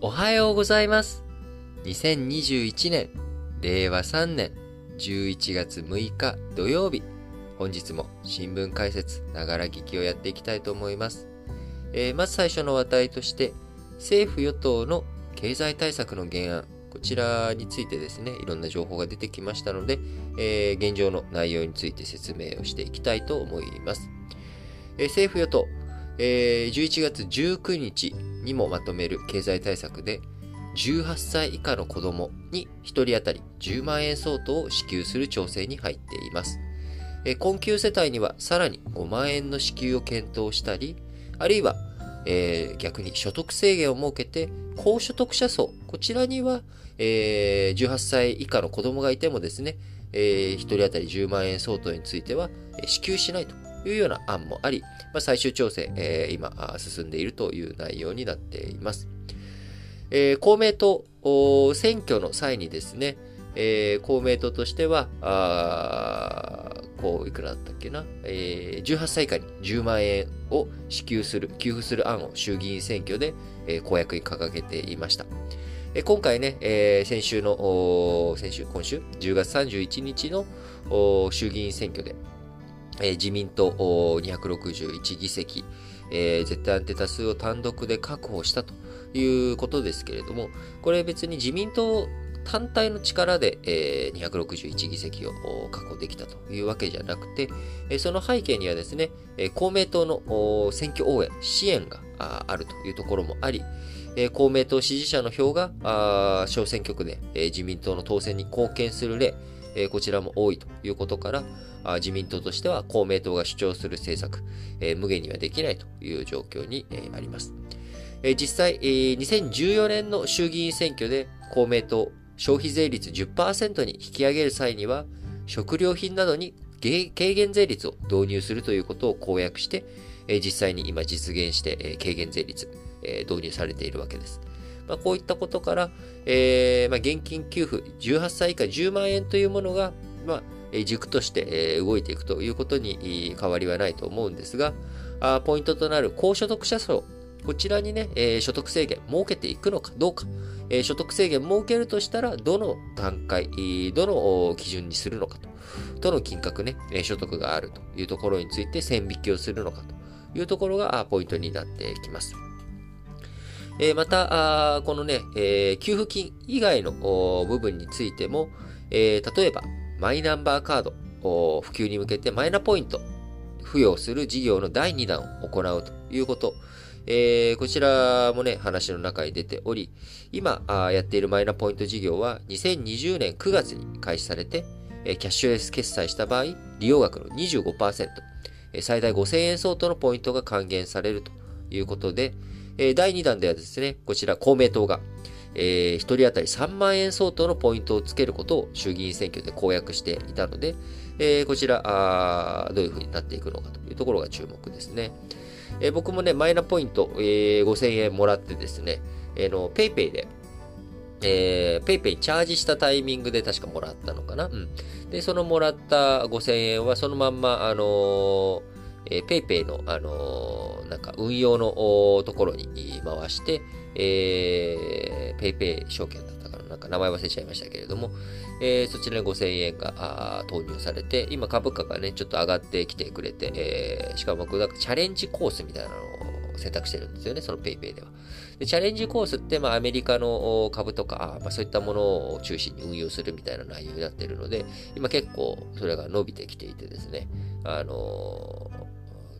おはようございます。2021年、令和3年11月6日土曜日、本日も新聞解説、ながら聞きをやっていきたいと思います。えーまず最初の話題として、政府与党の経済対策の原案、こちらについてですね、いろんな情報が出てきましたので、えー現状の内容について説明をしていきたいと思います。えー政府与党、えー11月19日にもまとめる経済対策で、18歳以下の子供に1人当たり10万円相当を支給する調整に入っています。困窮世帯にはさらに5万円の支給を検討したり、あるいは、えー逆に所得制限を設けて、高所得者層、こちらには、えー18歳以下の子供がいてもですね、えー1人当たり10万円相当については、え支給しないというような案もあり、まあ、最終調整、えー今進んでいるという内容になっています。えー公明党、お選挙の際にですね、えー公明党としては、あこう、いくらだったっけな、えー18歳以下に10万円を支給する、給付する案を衆議院選挙で、えー公約に掲げていました。えー今回ね、えー先週の、お先週、今週、10月31日の衆議院選挙で、えー自民党261議席、えー絶対安定多数を単独で確保したということですけれども、これ別に自民党単体の力で、えー261議席を確保できたというわけじゃなくて、えその背景にはですね、え公明党の選挙応援、支援があるというところもあり、え公明党支持者の票が小選挙区で、え自民党の当選に貢献する例、えこちらも多いということから、あ自民党としては公明党が主張する政策、え無限にはできないという状況に、えあります。え実際、え2014年の衆議院選挙で公明党消費税率10%に引き上げる際には、食料品などに軽減税率を導入するということを公約して、実際に今実現して、軽減税率、導入されているわけです。まあ、こういったことから、えーまあ、現金給付18歳以下10万円というものが、まあ、軸として、動いていくということに変わりはないと思うんですが、あポイントとなる高所得者層、こちらにね、えー所得制限設けていくのかどうか、えー所得制限設けるとしたら、どの段階、どの基準にするのかと、どの金額ね、所得があるというところについて線引きをするのかというところがポイントになってきます。えまた、このね、え給付金以外の部分についても、え例えば、マイナンバーカード普及に向けてマイナポイント付与する事業の第2弾を行うということ。えーこちらもね、話の中に出ており、今やっているマイナポイント事業は2020年9月に開始されて、えーキャッシュレス決済した場合、利用額の25%、えー最大5000円相当のポイントが還元されるということで、えー第2弾ではですね、こちら公明党が、えー、1人当たり3万円相当のポイントをつけることを衆議院選挙で公約していたので、えーこちら、どういう風になっていくのかというところが注目ですね。えー僕もね、マイナポイント、えー5000円もらってですね、えーの、ペイペイで、えー、ペイペイチャージしたタイミングで確かもらったのかな。うん。で、そのもらった5000円はそのまんま、あのーえー、 PayPay の、あのーなんか運用のところに回して、えー、 PayPay 証券だったかな。なんか名前忘れちゃいましたけれども、えーそちらに5000円が投入されて、今株価がね、ちょっと上がってきてくれて、えーしかも僕、なんかチャレンジコースみたいなのを選択してるんですよね、その PayPay では。でチャレンジコースって、まあ、アメリカの株とか、まあ、そういったものを中心に運用するみたいな内容になっているので、今結構それが伸びてきていてですね、あの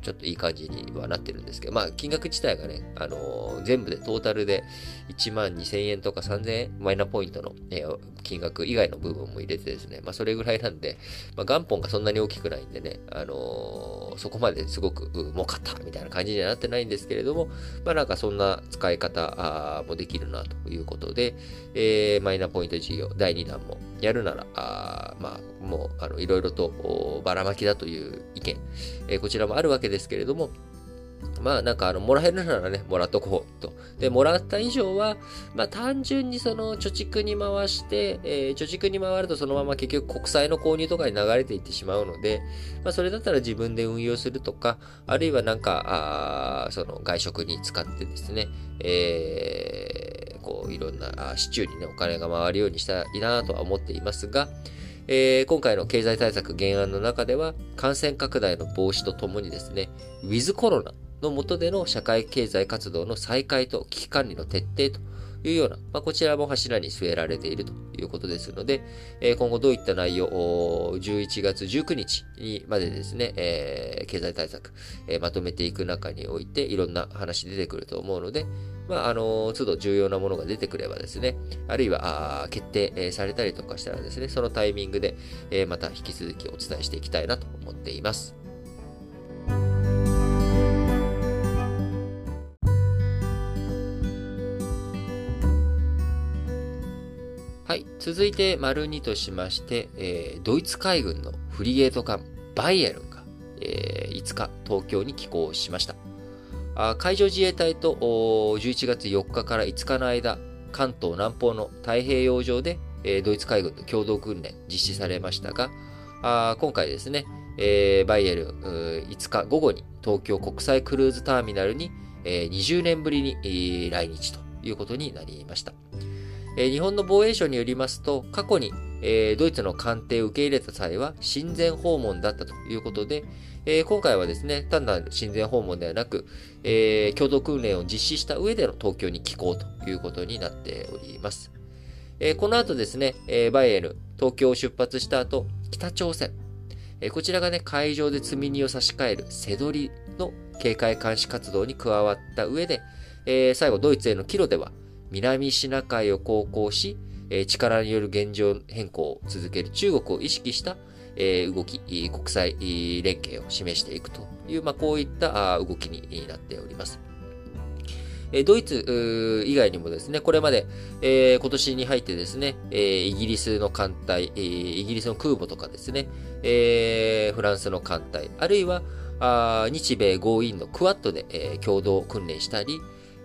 ちょっといい感じにはなってるんですけど、まあ、金額自体がね、あのー全部でトータルで1万2000円とか3000円、マイナポイントの、えー金額以外の部分も入れてですね、まあ、それぐらいなんで、まあ、元本がそんなに大きくないんでね、あのーそこまですごくう儲かったみたいな感じにはなってないんですけれども、まあ、なんかそんな使い方あもできるなということで、えーマイナポイント事業第2弾もやるなら、あまあ、もう、あの、いろいろとばらまきだという意見、えーこちらもあるわけですけれども、まあなんかあの、もらえるならね、もらっとこうと。で、もらった以上は、まあ単純にその貯蓄に回して、えー貯蓄に回るとそのまま結局国債の購入とかに流れていってしまうので、まあそれだったら自分で運用するとか、あるいはなんか、あその外食に使ってですね、えーういろんな市中にね、お金が回るようにしたいなとは思っていますが、えー、今回の経済対策原案の中では、感染拡大の防止とともにですね、ウィズコロナの下での社会経済活動の再開と危機管理の徹底というような、まあ、こちらも柱に据えられているということですので、今後どういった内容、11月19日にまでですね、経済対策、まとめていく中において、いろんな話出てくると思うので、まあ、あの、都度重要なものが出てくればですね、あるいは、決定、されたりとかしたらですね、そのタイミングで、また引き続きお伝えしていきたいなと思っています。はい。続いて、丸2としまして、えー、ドイツ海軍のフリゲート艦バイエルンが、えー、5日、東京に寄港しました。あ海上自衛隊と11月4日から5日の間、関東南方の太平洋上で、えー、ドイツ海軍の共同訓練実施されましたが、あ今回ですね、えー、バイエルン5日午後に東京国際クルーズターミナルに、えー、20年ぶりに、来日ということになりました。え日本の防衛省によりますと、過去に、えドイツの艦艇を受け入れた際は親善訪問だったということで、え今回はですね、単なる親善訪問ではなく、え共同訓練を実施した上での東京に寄港ということになっております。えこの後ですね、えバイエル、東京を出発した後、北朝鮮、えこちらがね、海上で積み荷を差し替える瀬取りの警戒監視活動に加わった上で、え最後ドイツへの帰路では、南シナ海を航行し、力による現状変更を続ける中国を意識した動き、国際連携を示していくという、まあ、こういった動きになっております。ドイツ以外にもですね、これまで、えー、今年に入ってですね、えー、イギリスの艦隊、えー、イギリスの空母とかですね、えー、フランスの艦隊、あるいはあ日米豪印のクワッドで、えー、共同訓練したり、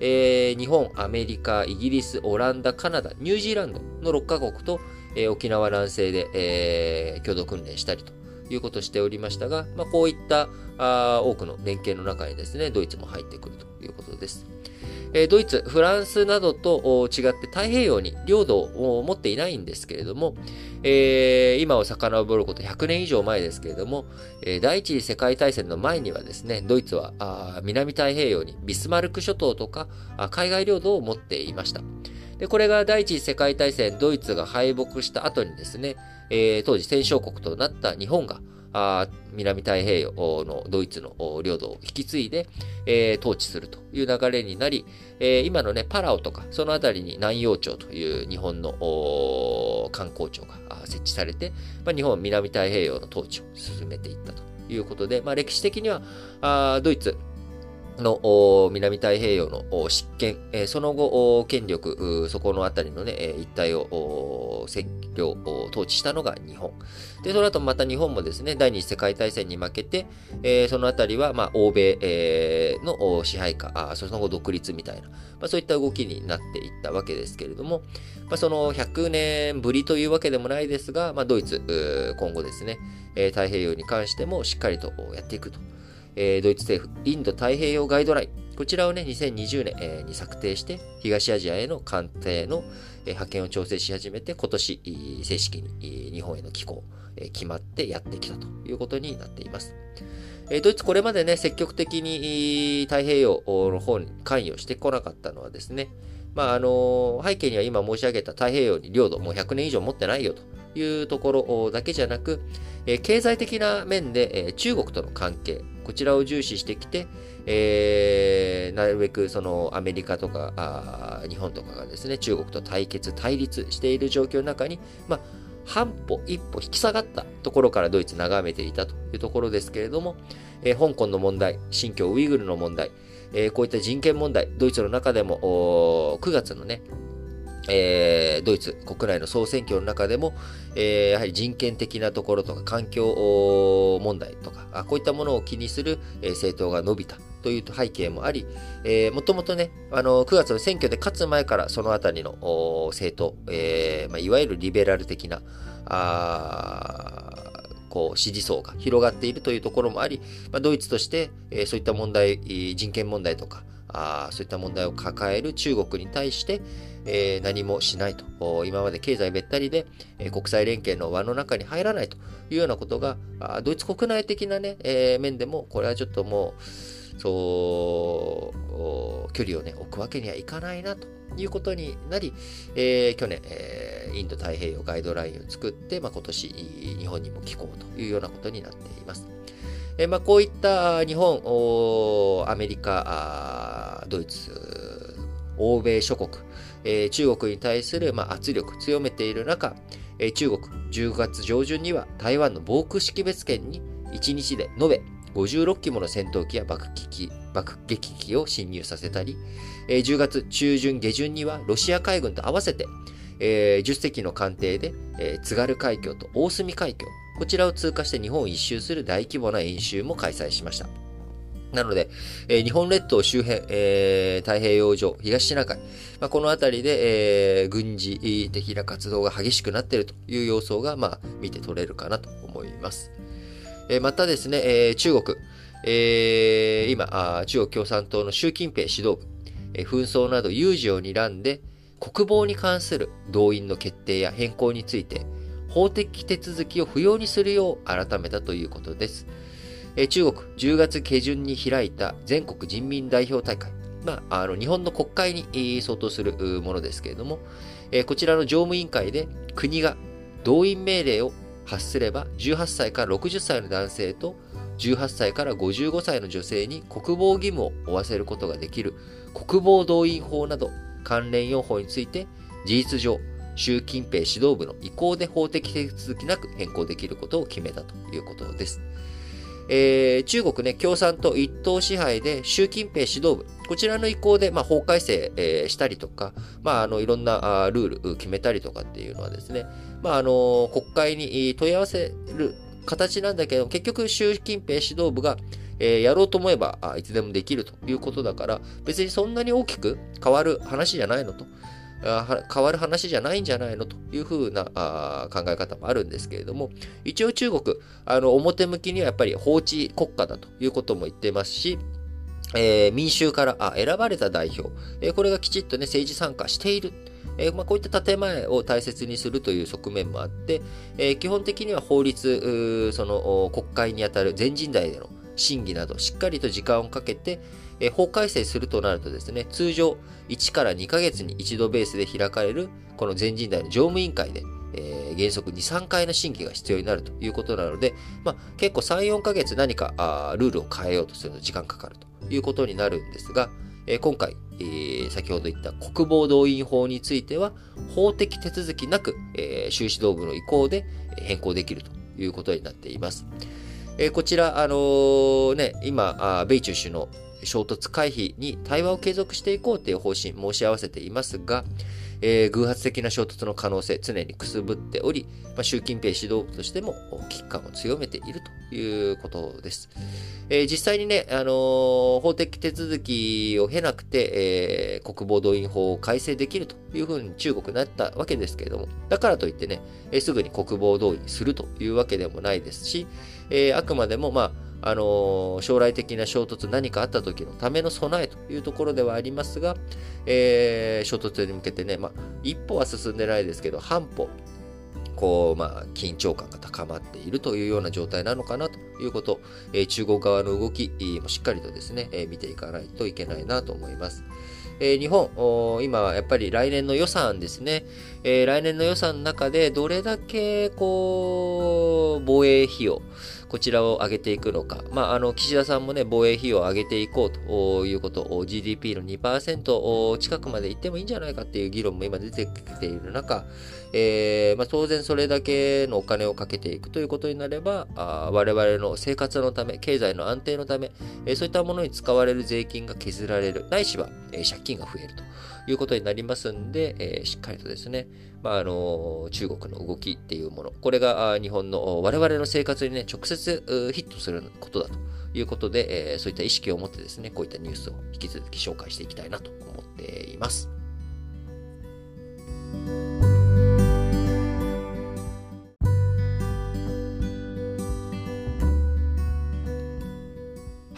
えー、日本、アメリカ、イギリス、オランダ、カナダ、ニュージーランドの6カ国と、えー、沖縄南西で、えー、共同訓練したりということをしておりましたが、まあ、こういったあ多くの連携の中にですね、ドイツも入ってくるということです。えドイツ、フランスなどと違って太平洋に領土を持っていないんですけれども、え、今を遡ること100年以上前ですけれども、え、第一次世界大戦の前にはですね、ドイツは南太平洋にビスマルク諸島とか海外領土を持っていました。で、これが第一次世界大戦、ドイツが敗北した後にですね、え、当時戦勝国となった日本が、あ南太平洋のドイツの領土を引き継いで、えー、統治するという流れになり、えー、今のね、パラオとか、その辺りに南洋町という日本の観光庁が設置されて、まあ、日本は南太平洋の統治を進めていったということで、まあ、歴史的にはあドイツ、の南太平洋の執権、その後、権力、そこのあたりのね、一帯を占領、統治したのが日本。で、その後また日本もですね、第二次世界大戦に負けて、そのあたりは、まあ、欧米の支配下、その後独立みたいな、まあ、そういった動きになっていったわけですけれども、まあ、その100年ぶりというわけでもないですが、まあ、ドイツ、今後ですね、太平洋に関してもしっかりとやっていくと。えー、ドイツ政府、インド太平洋ガイドライン、こちらをね、2020年、えー、に策定して、東アジアへの艦艇の、えー、派遣を調整し始めて、今年、正式に日本への寄港、えー、決まってやってきたということになっています。えー、ドイツこれまでね、積極的に太平洋の方に関与してこなかったのはですね、まあ、あの背景には今申し上げた太平洋に領土、もう100年以上持ってないよというところだけじゃなく、え経済的な面で、え中国との関係、こちらを重視してきて、えー、なるべくそのアメリカとかあ日本とかがですね、中国と対決、対立している状況の中に、まあ、半歩、一歩引き下がったところからドイツ眺めていたというところですけれども、えー、香港の問題、新疆ウイグルの問題、えー、こういった人権問題、ドイツの中でも9月のね、えー、ドイツ国内の総選挙の中でも、えー、やはり人権的なところとか環境問題とかあこういったものを気にする、え、政党が伸びたという背景もあり、えー、もともとね、あの9月の選挙で勝つ前からそのあたりの政党、えーまあ、いわゆるリベラル的なあこう支持層が広がっているというところもあり、まあ、ドイツとして、えー、そういった問題、人権問題とか、あそういった問題を抱える中国に対して、えー、何もしないと。今まで経済べったりで、えー、国際連携の輪の中に入らないというようなことが、あドイツ国内的なね、えー、面でも、これはちょっともう、そう、距離をね、置くわけにはいかないなということになり、えー、去年、えー、インド太平洋ガイドラインを作って、まあ、今年、日本にも寄稿というようなことになっています。え、まあ、こういった日本、アメリカ、ドイツ、欧米諸国、えー、中国に対する、まあ、圧力強めている中、えー、中国10月上旬には台湾の防空識別圏に1日で延べ56機もの戦闘機や爆撃機爆撃機を侵入させたり、えー、10月中旬下旬にはロシア海軍と合わせて、えー、10隻の艦艇で、えー、津軽海峡と大隅海峡、こちらを通過して日本を一周する大規模な演習も開催しました。なので、えー、日本列島周辺、えー、太平洋上、東シナ海、まあ、この辺りで、えー、軍事的な活動が激しくなっているという様相が、まあ、見て取れるかなと思います。えー、またですね、えー、中国、えー、今あ、中国共産党の習近平指導部、えー、紛争など有事を睨んで、国防に関する動員の決定や変更について、法的手続きを不要にするよう改めたということです。中国10月下旬に開いた全国人民代表大会、まあ、あの日本の国会に相当するものですけれども、こちらの常務委員会で国が動員命令を発すれば18歳から60歳の男性と18歳から55歳の女性に国防義務を負わせることができる国防動員法など関連用法について事実上習近平指導部の意向で法的手続きなく変更できることを決めたということです。えー、中国ね、共産党一党支配で習近平指導部、こちらの意向で、まあ、法改正、えー、したりとか、まあ、あの、いろんなあルール決めたりとかっていうのはですね、まあ、あの、国会に問い合わせる形なんだけど、結局習近平指導部が、えー、やろうと思えばいつでもできるということだから、別にそんなに大きく変わる話じゃないのと。変わる話じゃないんじゃないのというふうな考え方もあるんですけれども、一応中国、あの表向きにはやっぱり法治国家だということも言ってますし、えー、民衆からあ選ばれた代表、えー、これがきちっとね、政治参加している。えーまあ、こういった建前を大切にするという側面もあって、え、基本的には法律、その国会にあたる全人代での審議など、しっかりと時間をかけて、え法改正するとなるとですね、通常1から2ヶ月に一度ベースで開かれる、この全人代の常務委員会で、えー、原則2、3回の審議が必要になるということなので、まあ、結構3、4ヶ月何かあルールを変えようとすると時間かかるということになるんですが、えー、今回、えー、先ほど言った国防動員法については、法的手続きなく、えー、修士道部の意向で変更できるということになっています。えー、こちら、あのー、ね、今あ、米中首脳、衝突回避に対話を継続していこうという方針申し合わせていますが、えー、偶発的な衝突の可能性常にくすぶっており、まあ、習近平指導部としても危機感を強めているということです。えー、実際にね、あのー、法的手続きを経なくて、えー、国防動員法を改正できるというふうに中国になったわけですけれども、だからといってね、えー、すぐに国防動員するというわけでもないですし、えー、あくまでも、まあ、あの将来的な衝突何かあった時のための備えというところではありますが、えー、衝突に向けてね、まあ、一歩は進んでないですけど、半歩、こう、まあ、緊張感が高まっているというような状態なのかなということ、え、中国側の動きもしっかりとですね、え、見ていかないといけないなと思います。えー、日本、今やっぱり来年の予算ですね、えー、来年の予算の中でどれだけこう防衛費用、こちらを上げていくのか。まあ、あの、岸田さんもね、防衛費を上げていこうということ GDP の2%近くまでいってもいいんじゃないかっていう議論も今出てきている中、えー、まあ、当然それだけのお金をかけていくということになれば、あ我々の生活のため、経済の安定のため、えー、そういったものに使われる税金が削られる、ないしは、えー、借金が増えるということになりますんで、えー、しっかりとですね、まあ、あの中国の動きっていうもの、これが日本の我々の生活にね、直接ヒットすることだということで、えー、そういった意識を持ってですね、こういったニュースを引き続き紹介していきたいなと思っています。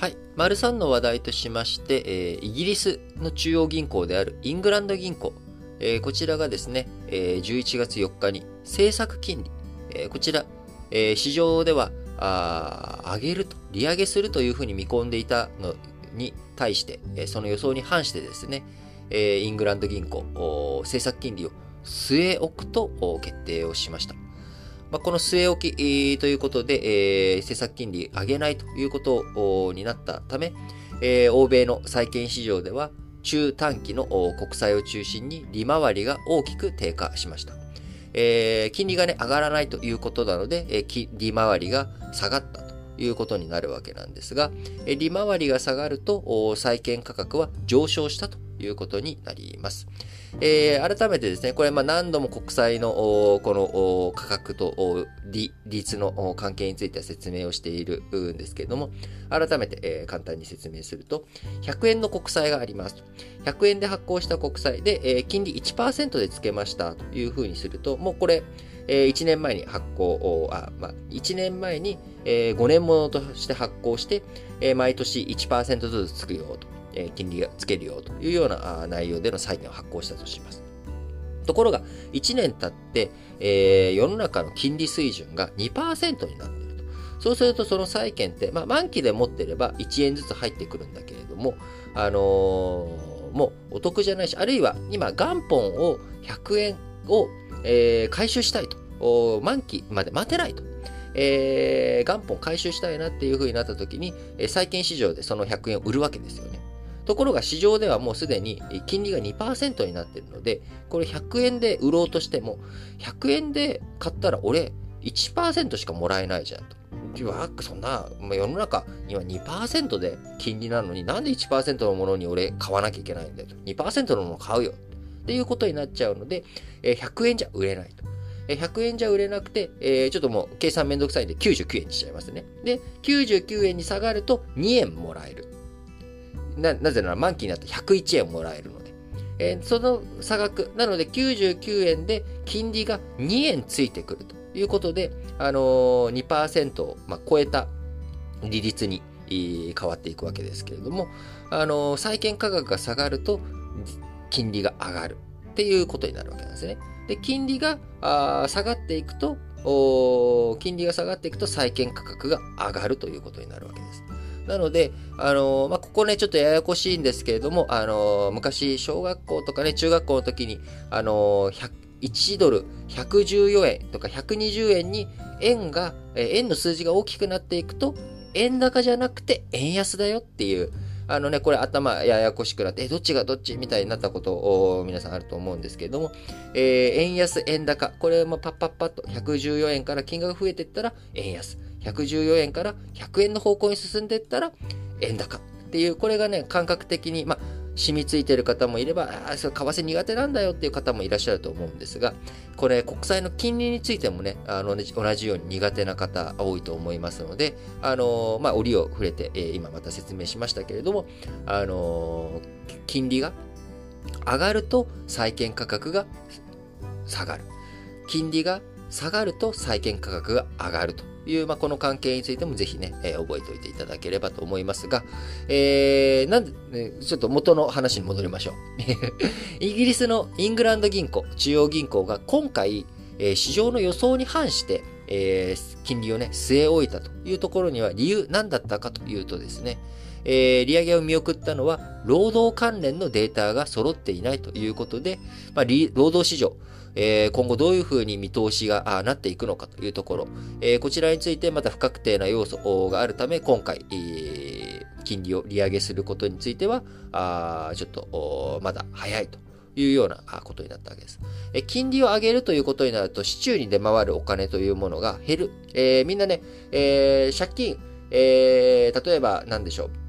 はい。丸3の話題としまして、えー、イギリスの中央銀行であるイングランド銀行、えー、こちらがですね、えー、11月4日に政策金利、えー、こちら、えー、市場ではあ上げると、利上げするというふうに見込んでいたのに対して、えー、その予想に反してですね、えー、イングランド銀行、政策金利を据え置くと決定をしました。まあ、この据え置き、ということで、えー、政策金利上げないということになったため、えー、欧米の債券市場では中短期の国債を中心に利回りが大きく低下しました。えー、金利がね、上がらないということなので、えー、利回りが下がったということになるわけなんですが、えー、利回りが下がると、債券価格は上昇したということになります。えー、改めてですね、これま何度も国債のこの価格と利率の関係については説明をしているんですけれども、改めて、えー、簡単に説明すると、100円の国債があります100円で発行した国債で、えー、金利1%でつけましたというふうにすると、もうこれ、えー、1年前に発行、あまあ、1年前に、えー、5年ものとして発行して、えー、毎年1%ずつつくよと。金利がつけるよというような内容での債券を発行したとします。ところが、1年経って、えー、世の中の金利水準が2%になっていると。そうすると、その債券って、まあ、満期で持ってれば1円ずつ入ってくるんだけれども、あのー、もうお得じゃないし、あるいは今、元本を100円を、えー、回収したいと。満期まで待てないと。えー、元本回収したいなっていう風になった時に、債券市場でその100円を売るわけですよね。ところが市場ではもうすでに金利が2%になっているので、これ100円で売ろうとしても、100円で買ったら俺1%しかもらえないじゃんと。そんな、世の中、今2%で金利なのになんで1%のものに俺買わなきゃいけないんだよと。2%のもの買うよ。っていうことになっちゃうので、100円じゃ売れないと。100円じゃ売れなくて、えー、ちょっともう計算めんどくさいんで99円にしちゃいますね。で、99円に下がると2円もらえる。な、ぜなら満期になって101円もらえるので。えー、その差額、なので99円で金利が2円ついてくるということで、あのー、2%を、まあ、超えた利率に変わっていくわけですけれども、あのー、債券価格が下がると金利が上がるっていうことになるわけなんですね。で、金利が下がっていくと、金利が下がっていくと債券価格が上がるということになるわけです。なので、あのー、まあ、ここね、ちょっとややこしいんですけれども、あのー、昔、小学校とかね、中学校の時に、あのー、1ドル114円とか120円に円が、円の数字が大きくなっていくと、円高じゃなくて円安だよっていう、あのね、これ頭ややこしくなって、え、どっちがどっち？みたいになったことを皆さんあると思うんですけれども、えー、円安、円高、これもパッパッパッと114円から金額増えていったら円安。114円から100円の方向に進んでいったら円高。っていう、これがね、感覚的に、まあ、染みついている方もいれば、ああ、それ為替苦手なんだよっていう方もいらっしゃると思うんですが、これ国債の金利についてもね、あの、同じように苦手な方多いと思いますので、あの、まあ、折を触れて、えー、今また説明しましたけれども、あの、金利が上がると債券価格が下がる。金利が下がると債券価格が上がるという、まあ、この関係についてもぜひね、えー、覚えておいていただければと思いますが、えー、なんで、ちょっと元の話に戻りましょう。イギリスのイングランド銀行、中央銀行が今回、えー、市場の予想に反して、えー、金利をね、据え置いたというところには理由何だったかというとですね、えー、利上げを見送ったのは、労働関連のデータが揃っていないということで、まあ、労働市場、えー、今後どういうふうに見通しがなっていくのかというところ、えー、こちらについてまた不確定な要素があるため、今回、えー、金利を利上げすることについては、あちょっとまだ早いというようなことになったわけです。え金利を上げるということになると、市中に出回るお金というものが減る。えー、みんなね、えー、借金、えー、例えば何でしょう。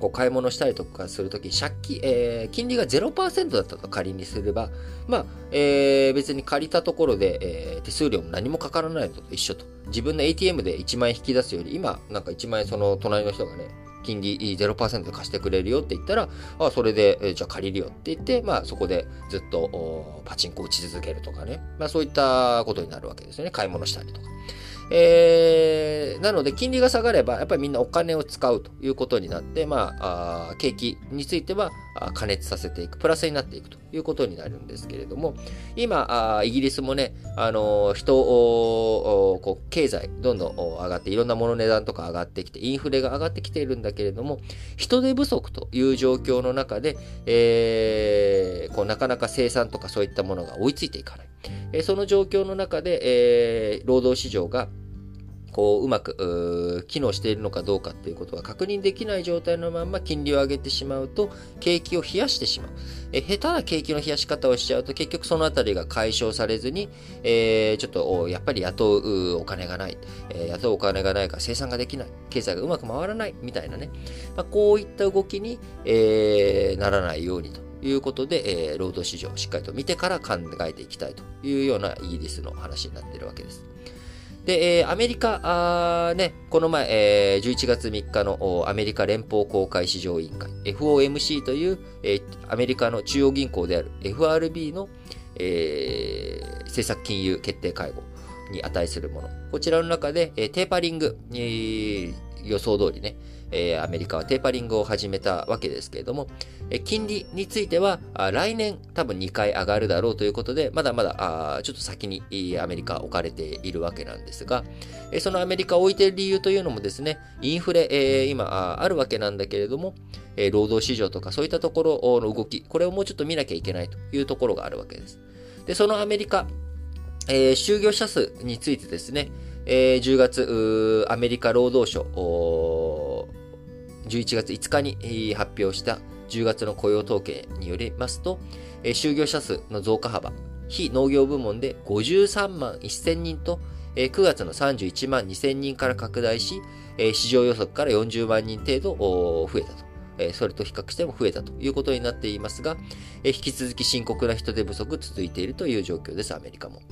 こう買い物したりとかするとき、借金、えー、金利が0%だったと仮にすれば、まあ、えー、別に借りたところで、えー、手数料も何もかからないのと一緒と。自分の ATM で1万円引き出すより、今、なんか1万円その隣の人がね、金利0%で貸してくれるよって言ったら、あそれで、えじゃあ借りるよって言って、まあそこでずっとパチンコ打ち続けるとかね。まあそういったことになるわけですよね。買い物したりとか。えー、なので、金利が下がれば、やっぱりみんなお金を使うということになって、まあ、あ景気については加熱させていく、プラスになっていくということになるんですけれども、今、イギリスもね、あの、人を、こう、経済、どんどん上がって、いろんなもの値段とか上がってきて、インフレが上がってきているんだけれども、人手不足という状況の中で、えー、こうなかなか生産とかそういったものが追いついていかない。えその状況の中で、えー、労働市場がこう、うまく、機能しているのかどうかっていうことが確認できない状態のまま金利を上げてしまうと、景気を冷やしてしまう。え下手な景気の冷やし方をしちゃうと、結局そのあたりが解消されずに、えー、ちょっと、やっぱり雇うお金がない、えー、雇うお金がないから生産ができない、経済がうまく回らない、みたいなね。まあ、こういった動きに、えー、ならないようにと。いうことで、えー、労働市場をしっかりと見てから考えていきたいというようなイギリスの話になっているわけです。で、えー、アメリカ、あね、この前、えー、11月3日のアメリカ連邦公開市場委員会、FOMC という、えー、アメリカの中央銀行である FRB の、えー、政策金融決定会合に値するもの。こちらの中で、えー、テーパリング、えー、予想通りね、えー、アメリカはテーパリングを始めたわけですけれども、え金利については来年多分2回上がるだろうということで、まだまだあちょっと先にアメリカ置かれているわけなんですが、えそのアメリカを置いている理由というのもですね、インフレ、えー、今あるわけなんだけれども、え労働市場とかそういったところの動き、これをもうちょっと見なきゃいけないというところがあるわけです。で、そのアメリカ、えー、就業者数についてですね、えー、10月、アメリカ労働省、11月5日に発表した10月の雇用統計によりますと、就業者数の増加幅、非農業部門で53万1000人と、9月の31万2000人から拡大し、市場予測から40万人程度増えたと。それと比較しても増えたということになっていますが、引き続き深刻な人手不足続いているという状況です、アメリカも。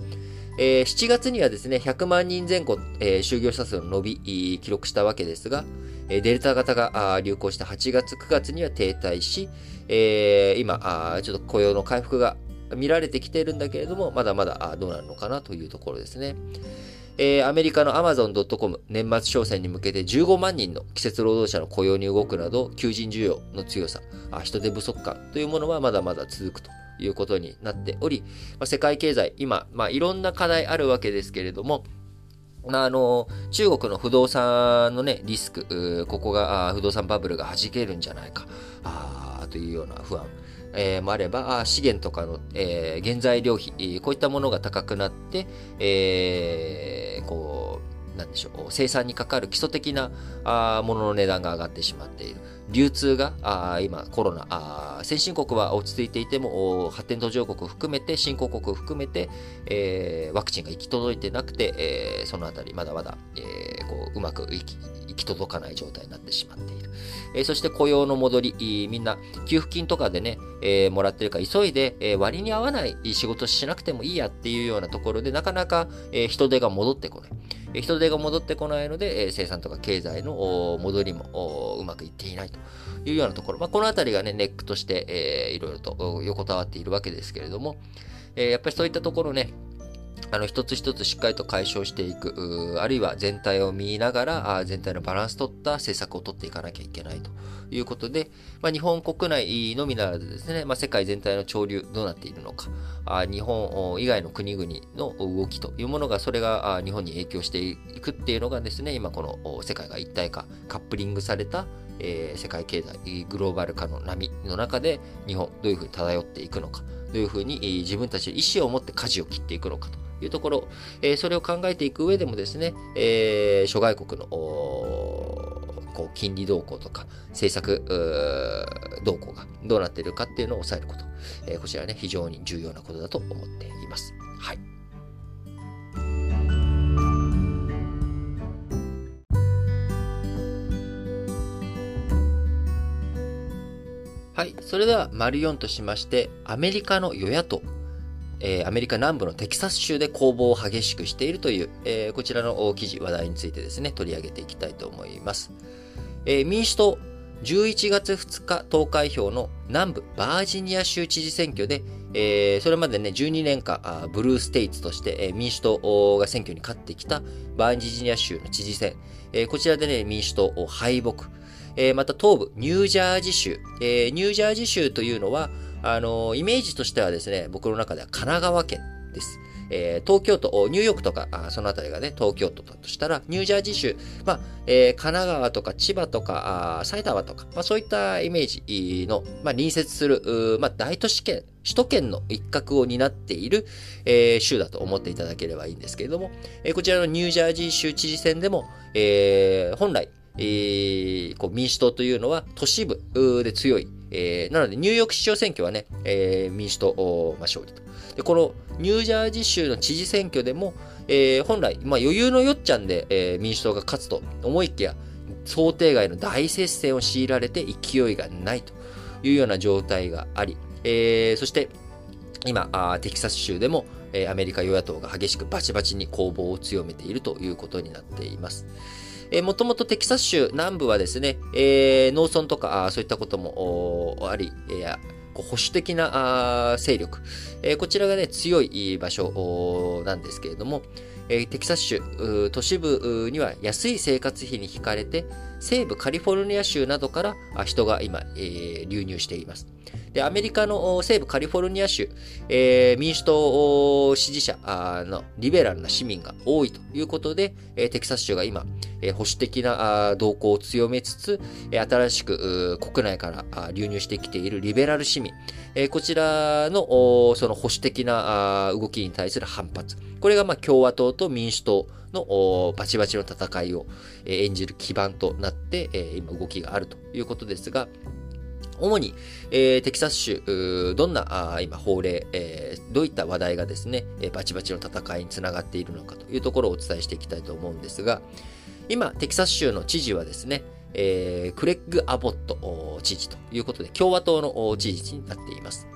7月にはですね、100万人前後、就業者数の伸び、記録したわけですが、デルタ型が流行した8月、9月には停滞し、えー、今、ちょっと雇用の回復が見られてきているんだけれども、まだまだどうなるのかなというところですね。えー、アメリカの Amazon.com 年末商戦に向けて15万人の季節労働者の雇用に動くなど、求人需要の強さ、人手不足感というものはまだまだ続くということになっており、まあ、世界経済、今、まあ、いろんな課題あるわけですけれども、あ、の、中国の不動産のね、リスク、ここが、不動産バブルが弾けるんじゃないか、あというような不安。えー、もあれば、資源とかの、えー、原材料費、こういったものが高くなって、えー、こう、なんでしょう、生産にかかる基礎的なあものの値段が上がってしまっている。流通が、あ今、コロナあ、先進国は落ち着いていても、発展途上国含めて、新興国含めて、えー、ワクチンが行き届いてなくて、えー、そのあたり、まだまだ、えー、こううまく行き行き届かない状態になってしまっている。えー、そして雇用の戻り、みんな、給付金とかでね、えー、もらってるから急いで、えー、割に合わない仕事しなくてもいいやっていうようなところで、なかなか、えー、人手が戻ってこない。人手が戻ってこないので、え生産とか経済の戻りもうまくいっていないというようなところ。まあ、この辺りがね、ネックとして、えー、いろいろと横たわっているわけですけれども、え、やっぱりそういったところね、あの、一つ一つしっかりと解消していく、あるいは全体を見ながら、全体のバランス取った政策を取っていかなきゃいけないということで、まあ、日本国内のみならずですね、まあ、世界全体の潮流どうなっているのか、あ日本以外の国々の動きというものが、それが日本に影響していくっていうのがですね、今この世界が一体化、カップリングされた、えー、世界経済、グローバル化の波の中で、日本どういうふうに漂っていくのか、どういうふうに自分たちの意思を持って舵を切っていくのかというところ、えー、それを考えていく上でもですね、えー、諸外国のこう金利動向とか政策動向がどうなっているかっていうのを抑えること、えー、こちらね、非常に重要なことだと思っています。はい。はい。それでは、丸4としまして、アメリカの与野党えー、アメリカ南部のテキサス州で攻防を激しくしているという、えー、こちらの記事、話題についてですね、取り上げていきたいと思います。えー、民主党、11月2日投開票の南部バージニア州知事選挙でえー、それまでね、12年間、ブルーステイツとして、えー、民主党が選挙に勝ってきたバージニア州の知事選、えー、こちらでね、民主党を敗北、えー、また東部、ニュージャージー州、えー、ニュージャージー州というのは、あのー、イメージとしてはですね、僕の中では神奈川県です。えー、東京都、ニューヨークとか、あそのあたりがね、東京都だとしたら、ニュージャージー州、まあ、えー、神奈川とか千葉とか、あ埼玉とか、まあ、そういったイメージの、まあ、隣接する、まあ、大都市圏、首都圏の一角を担っている、えー、州だと思っていただければいいんですけれども、えー、こちらのニュージャージー州知事選でも、えー、本来、えー、こう民主党というのは都市部で強い。えー、なので、ニューヨーク市長選挙はね、えー、民主党、まあ、勝利と。で、このニュージャージー州の知事選挙でも、えー、本来、まあ、余裕のよっちゃんで、えー、民主党が勝つと思いきや、想定外の大接戦を強いられて勢いがないというような状態があり、えー、そして、今あ、テキサス州でも、えー、アメリカ与野党が激しくバチバチに攻防を強めているということになっています。もともとテキサス州南部はですね、えー、農村とかあそういったこともあり、えー、保守的な勢力、えー、こちらがね、強い場所なんですけれども、えー、テキサス州都市部には安い生活費に惹かれて、西部カリフォルニア州などから人が今、えー、流入しています。で、アメリカの西部カリフォルニア州、えー、民主党支持者のリベラルな市民が多いということで、えテキサス州が今、え保守的な動向を強めつつ、新しく国内から流入してきているリベラル市民、えこちらのその保守的な動きに対する反発。これがまあ共和党と民主党のバチバチの戦いを演じる基盤となって、今動きがあるということですが、主に、えー、テキサス州、どんなあ今法令、えー、どういった話題がですねえ、バチバチの戦いにつながっているのかというところをお伝えしていきたいと思うんですが、今、テキサス州の知事はですね、えー、クレッグ・アボット知事ということで、共和党の知事になっています。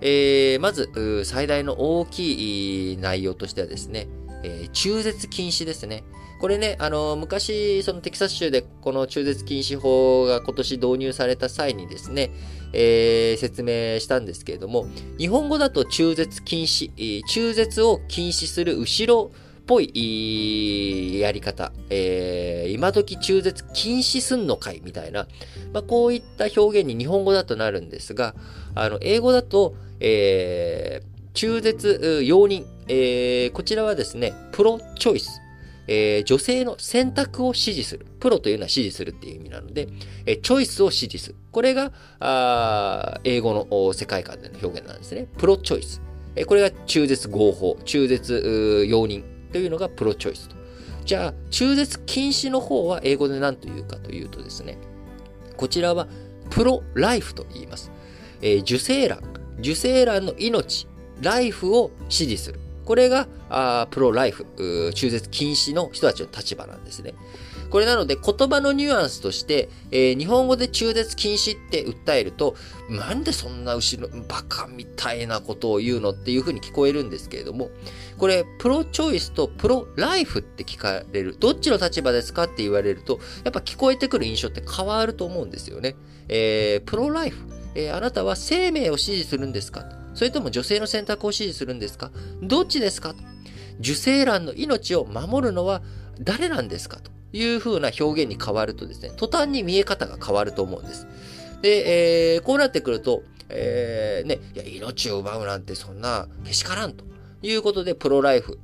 えー、まず、最大の大きい内容としてはですね、えー、中絶禁止ですね。これね、あの、昔、そのテキサス州でこの中絶禁止法が今年導入された際にですね、えー、説明したんですけれども、日本語だと中絶禁止、中絶を禁止する後ろっぽいやり方、えー、今時中絶禁止すんのかいみたいな、まあ、こういった表現に日本語だとなるんですが、あの、英語だと、えー、中絶容認、えー、こちらはですね、プロチョイス。えー、女性の選択を支持する。プロというのは支持するっていう意味なので、えー、チョイスを支持する。これが、あ英語の世界観での表現なんですね。プロチョイス。えー、これが中絶合法、中絶容認というのがプロチョイスと。じゃあ、中絶禁止の方は英語で何というかというとですね、こちらはプロライフと言います。えー、受精卵、受精卵の命、ライフを支持する。これが、あプロライフ、中絶禁止の人たちの立場なんですね。これなので言葉のニュアンスとして、えー、日本語で中絶禁止って訴えると、なんでそんな後ろ、バカみたいなことを言うのっていうふうに聞こえるんですけれども、これ、プロチョイスとプロライフって聞かれる。どっちの立場ですかって言われると、やっぱ聞こえてくる印象って変わると思うんですよね。えー、プロライフ、えー、あなたは生命を支持するんですか？それとも女性の選択を支持するんですか？どっちですか？受精卵の命を守るのは誰なんですか？というふうな表現に変わるとですね、途端に見え方が変わると思うんです。で、えー、こうなってくると、えー、ね、いや、命を奪うなんてそんなけしからんと。いうことで、プロライフ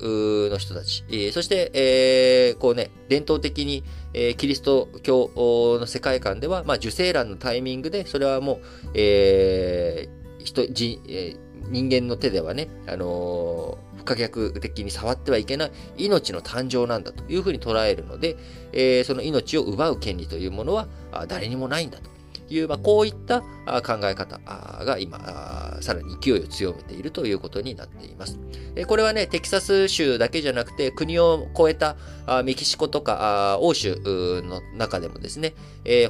の人たち、そして、えー、こうね、伝統的に、えー、キリスト教の世界観では、まあ、受精卵のタイミングで、それはもう、えー、人、人、えー、人間の手ではね、あのー、不可逆的に触ってはいけない命の誕生なんだというふうに捉えるので、えー、その命を奪う権利というものは誰にもないんだと。いう、まあ、こういった考え方が今、さらに勢いを強めているということになっています。これはね、テキサス州だけじゃなくて、国を越えたメキシコとか欧州の中でもですね、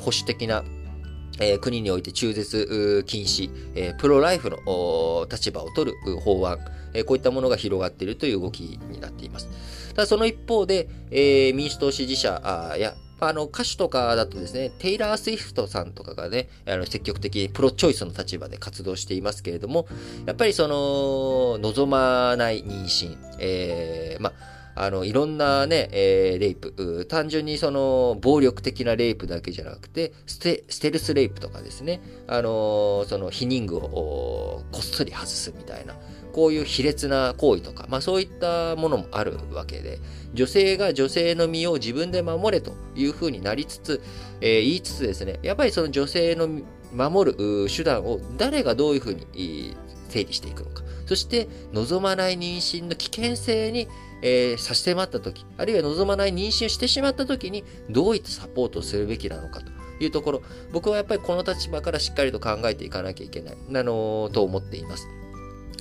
保守的なえ、国において中絶禁止、え、プロライフの立場を取る法案、え、こういったものが広がっているという動きになっています。ただその一方で、え、民主党支持者やあの、歌手とかだとですね、テイラー・スウィフトさんとかがね、あの、積極的にプロチョイスの立場で活動していますけれども、やっぱりその、望まない妊娠、えー、まあ、の、いろんなね、えー、レイプ、単純にその、暴力的なレイプだけじゃなくて、ステ、ステルスレイプとかですね、あのその、避妊具をこっそり外すみたいな、こういう卑劣な行為とか、まあそういったものもあるわけで、女性が女性の身を自分で守れというふうになりつつ、えー、言いつつですね、やっぱりその女性の守る手段を誰がどういうふうに整理していくのか。そして、望まない妊娠の危険性にえー、差し迫った時、あるいは望まない妊娠をしてしまった時に、どういったサポートをするべきなのかというところ、僕はやっぱりこの立場からしっかりと考えていかなきゃいけない、あの、と思っています。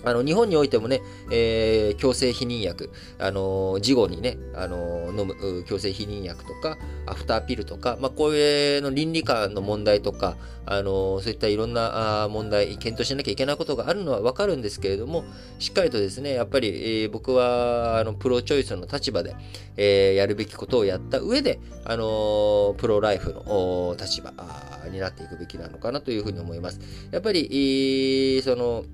あの、日本においてもね、えー、強制避妊薬、あのー、事後にね、あのー、飲む、強制避妊薬とか、アフターピルとか、まあ、こういうの倫理観の問題とか、あのそういったいろんな問題、検討しなきゃいけないことがあるのはわかるんですけれども、しっかりとですね、やっぱり、えー、僕は、あの、プロチョイスの立場で、えー、やるべきことをやった上で、あのプロライフの立場になっていくべきなのかなというふうに思います。やっぱり、えー、その、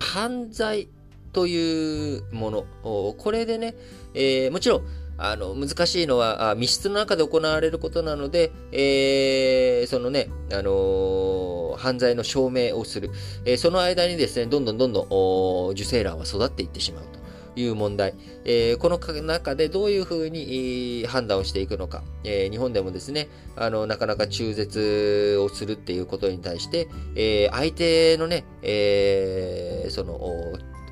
犯罪というもの、これでね、えー、もちろん、あの、難しいのは、密室の中で行われることなので、えー、そのね、あのー、犯罪の証明をする。えー、その間にですね、どんどんどんどん、受精卵は育っていってしまうと。いう問題、えー、この中でどういうふうに判断をしていくのか、えー、日本でもですね、あの、なかなか中絶をするっていうことに対して、えー、相手のね、えその、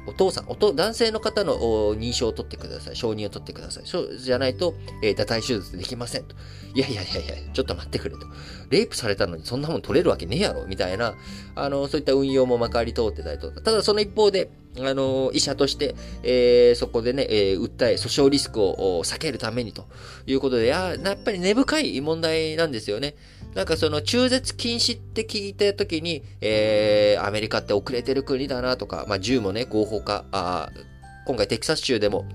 お父さん、おと男性の方の認証を取ってください。承認を取ってください。そうじゃないと、えー、堕胎手術できませんと。いやいやいやいや、ちょっと待ってくれと。レイプされたのにそんなもん取れるわけねえやろみたいな、あの、そういった運用もまかり通ってたりとか。ただその一方で、あの、医者として、えー、そこでね、えー、訴え、訴訟リスクを避けるためにということで、や、やっぱり根深い問題なんですよね。なんかその中絶禁止って聞いた時に、えー、アメリカって遅れてる国だなとか、まあ銃もね、合法化、あ今回テキサス州でも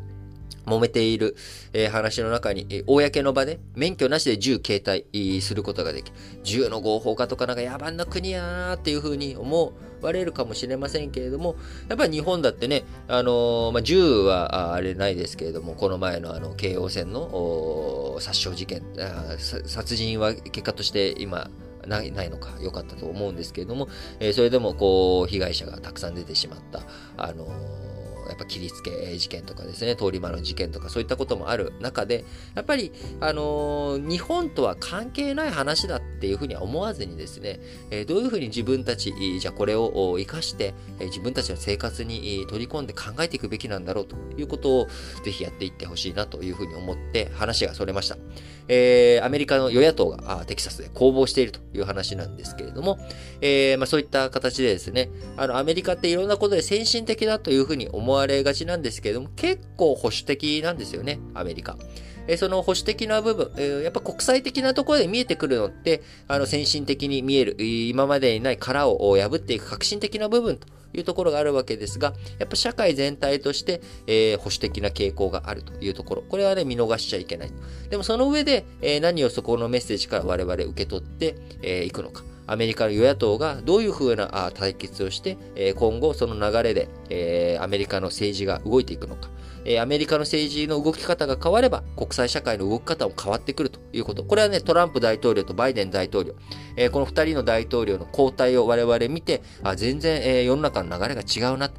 揉めている、えー、話の中に、えー、公の場で免許なしで銃携帯することができ、銃の合法化とかなんか野蛮な国やなっていうふうに思われるかもしれませんけれども、やっぱり日本だってね、あのー、まあ、銃はあれないですけれども、この前のあの、京王線の殺傷事件殺人は結果として今、ないないのか良かったと思うんですけれども、えー、それでもこう被害者がたくさん出てしまった、あのーやっぱ切りつけ事件とかですね、通り魔の事件とかそういったこともある中で、やっぱり、あのー、日本とは関係ない話だっていうふうには思わずにですね、えー、どういうふうに自分たち、じゃあこれを活かして、え、自分たちの生活に取り込んで考えていくべきなんだろうということをぜひやっていってほしいなというふうに思って話がそれました。えー、アメリカの与野党がテキサスで攻防しているという話なんですけれども、えー、まあ、そういった形でですね、あの、アメリカっていろんなことで先進的だというふうに思われがちなんですけれども、結構保守的なんですよね、アメリカ。えその保守的な部分、えやっぱ国際的なところで見えてくるのって、あの、先進的に見える、今までにない殻を破っていく革新的な部分というところがあるわけですが、やっぱ社会全体として、え、保守的な傾向があるというところ。これはね、見逃しちゃいけない。でもその上で、え、何をそこのメッセージから我々受け取ってい、えー、くのか。アメリカの与野党がどういうふうな対決をして、え今後その流れで、えアメリカの政治が動いていくのか。えアメリカの政治の動き方が変われば、国際社会の動き方も変わってくるということ。これはね、トランプ大統領とバイデン大統領、え、この2人の大統領の交代を我々見て、あ全然、え、世の中の流れが違うな。